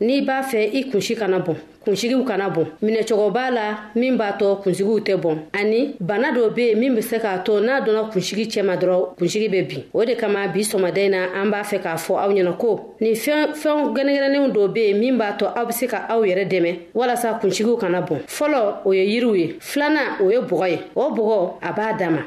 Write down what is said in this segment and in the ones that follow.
n'i b'a fɛ i kunsi kana bɔn kunsigiw kana bɔn minɛcogo b'a la min b'a tɔ kunsigiw tɛ bɔn ani bana dɔ be yen min be se k'a to n'a dɔnna kunsigi cɛma dɔrɔn kunsigi bɛ bin o de kama bi sɔmaden na an b'a fɛ k'a fɔ aw ɲɛna ko nin fɛn fɛnw gɛnɛgɛnɛnenw dɔ be yen min b'a tɔ aw be se ka aw yɛrɛ dɛmɛ walasa kunsigiw kana bɔn fɔlɔ o ye yiriw ye filanan o ye bɔgɔ ye o bɔgɔ a b'a dama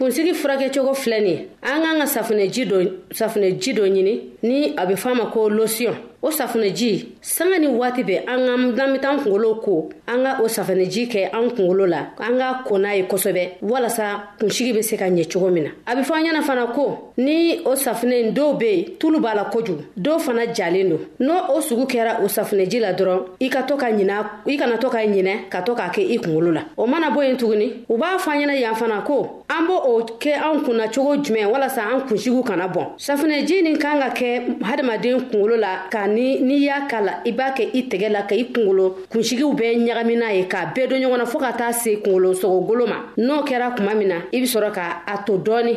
kunsigi furakɛcogo filɛ nin ye an k'an ka safunɛji dɔ safunɛji dɔ ɲini ni a bɛ f'a ma ko losiyɔn o safunɛji sanga ni waati bɛɛ an ka n'an bɛ taa kunkolo ko an ka o safunɛji kɛ an kunkolo la an ka ko n'a ye kosɛbɛ walasa kunsigi bɛ se ka ɲɛ cogo min na a bɛ fɔ an ɲɛna fana ko ni o safinɛ in dɔw bɛ yen tulu b'a la kojugu dɔw fana jalen don n'o o sugu kɛra o safinɛji la dɔrɔn i ka to ka ɲinɛ i kana to ka ɲinɛ ka to k'a kɛ i kunkolo la o mana bɔ yen tuguni u b'a fɔ an ɲɛna yan fana ko an b'o o kɛ an kunna cogo jumɛn walasa an kunsigiw kana bɔn safinɛji nin kan ka kɛ hadamaden kunkolo la ka ni n'i y'a k'a la i b'a kɛ i tɛgɛ la ka i kunkolo kunsigiw bɛɛ ɲagamina ye k'a bɛɛ don ɲɔgɔn na fɔɔ ka taa se kunkolo sogogolo ma n'o kɛra kuma min na i bɛ sɔrɔ ka a to dɔɔnin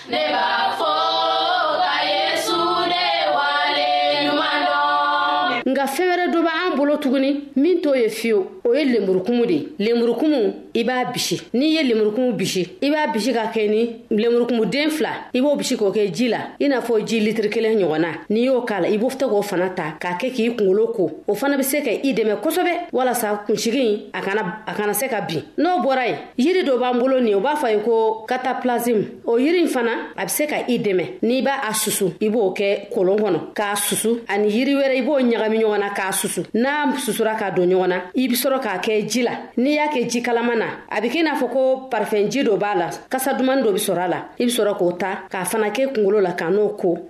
ne b'a fɔ ka yesu de wale ɲuman dɔn nka fɛn wɛrɛ dɔ b'an bolo tuguni min t'o ye fiyewu o ye lemurukumu de ye lemurukumu i b'a bisi n'i ye lemurukumu bisi i b'a bisi ka kɛ ni lemurukumu den fila i b'o bisi k'o kɛ ji la i n'a fɔ ji litiri kelen ɲɔgɔnna n'i y'o k'a la i b'o tɛ k'o fana ta k'a kɛ k'i kungolo ko o fana bɛ se ka i dɛmɛ kosɛbɛ walasa kunsigi a kana a kana se ka bin n'o bɔra ye yiri dɔ b'an bolo nin u b'a fɔ a ye ko kataplasm o yiri in fana a bɛ se ka i dɛmɛ n'i b'a a susu i b'o kɛ kolon kɔnɔ k'a susu ani yiri wɛrɛ i b'o ɲagami ɲɔgɔn na k'a susu n'a susura k'a don ɲɔgɔn na i bɛ sɔrɔ k'a kɛ ji la n'i y'a kɛ ji kalama na a bɛ kɛ i n'a fɔ ko parifɛnji dɔ b'a la kasa dumani dɔ bɛ sɔrɔ a la i bɛ sɔrɔ k'o ta k'a fana kɛ kunkolo la ka n'o ko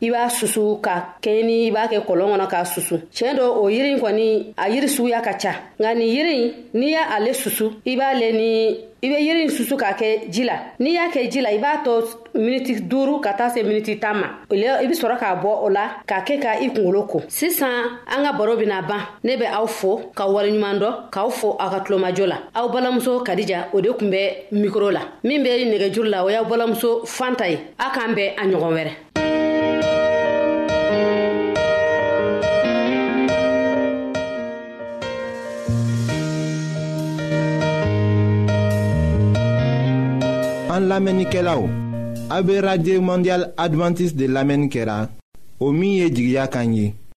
i b'a susu ka kɛɲɛ ni i b'a kɛ kɔlɔn kɔnɔ k'a susu tiɲɛ dɔ o yiri kɔni a yiri suguya ka ca nka nin yiri n'i y'a ale susu i b'ale ni i bɛ yiri susu k'a kɛ ji la n'i y'a kɛ ji la i b'a to miniti duuru ka taa se miniti tan ma o i bɛ sɔrɔ k'a bɔ o la k'a kɛ ka i kunkolo ko sisan an ka baro bɛna ban ne bɛ aw fo ka waleɲuman dɔ k'aw fo aw ka tulomajɔ la aw balamuso kadija o de tun bɛ mikoro la min bɛ nɛgɛjuru la o y'aw balamuso fanta ye a k'an bɛn a ɲɔgɔn wɛrɛ an lamɛnnikɛlaw a bɛ radio mondial adventiste de lamɛnni kɛra o min ye jigiya kan ye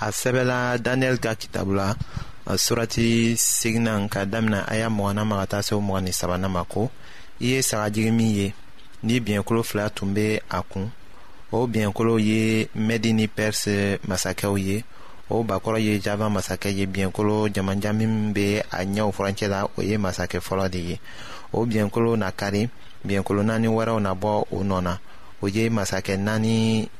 a sɛbɛla daniyɛli ka kitabu la surati seginan ka damina a y'a mɔgɔna ma ka taa se o mɔgɔ ni sabanan ma ko i ye sagajigi min ye ni biɲɛkolo fila tun bɛ a kun o biɲɛkolo ye mɛdi ni pɛrisi masakɛw ye o bakɔrɔ ye java masakɛ ye biɲɛkolo jamanjan min bɛ a ɲɛw furancɛ la o ye masakɛ fɔlɔ de ye o biɲɛkolo na kari biɲɛkolo naani wɛrɛw na bɔ o nɔ na o ye masakɛ naani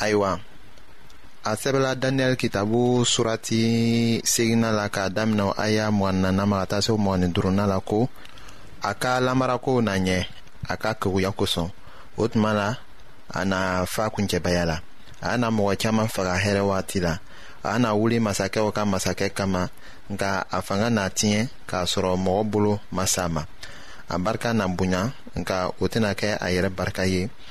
ayiwa a sɛbɛla daniyɛli kitabu surati segina la k'a daminɛ a y'a mugan nana ma ka taa se mugan ni duruna la ko a ka lamarakow na ɲɛ a ka keguya kosɔn o tuma la a na fa kuncɛbaya la a na mɔgɔ caman faga hɛrɛ waati la a na wuli masakɛw ka masakɛ kama nka a fanga na tiɲɛ k'a sɔrɔ mɔgɔ bolo ma sa ma a barika na bonya nka o tɛna kɛ a yɛrɛ barika ye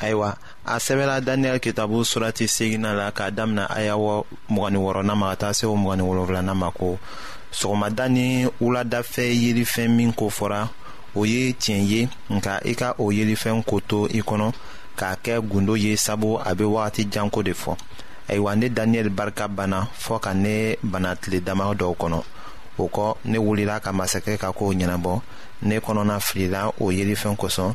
ayiwa a sɛbɛla daniyɛli kitabu surati segina la k'a damina aya mɔgɔni wɔɔrɔnan ma ka taa se o mɔgɔni wolonfilana ma ko sɔgɔmada ni wuladafɛ yelifɛn min ko fɔra o ye tiɲɛ ye nka i ka o yelifɛn ko to i kɔnɔ k'a kɛ gundo ye sabu a bɛ wagati janko de fɔ ayiwa ne daniyɛli barika banna fɔɔ ka ne bana tile dama dɔw kɔnɔ o kɔ ne wulila ka masakɛ ka kow ɲɛnabɔ ne kɔnɔna filila o yelifɛn kosɔn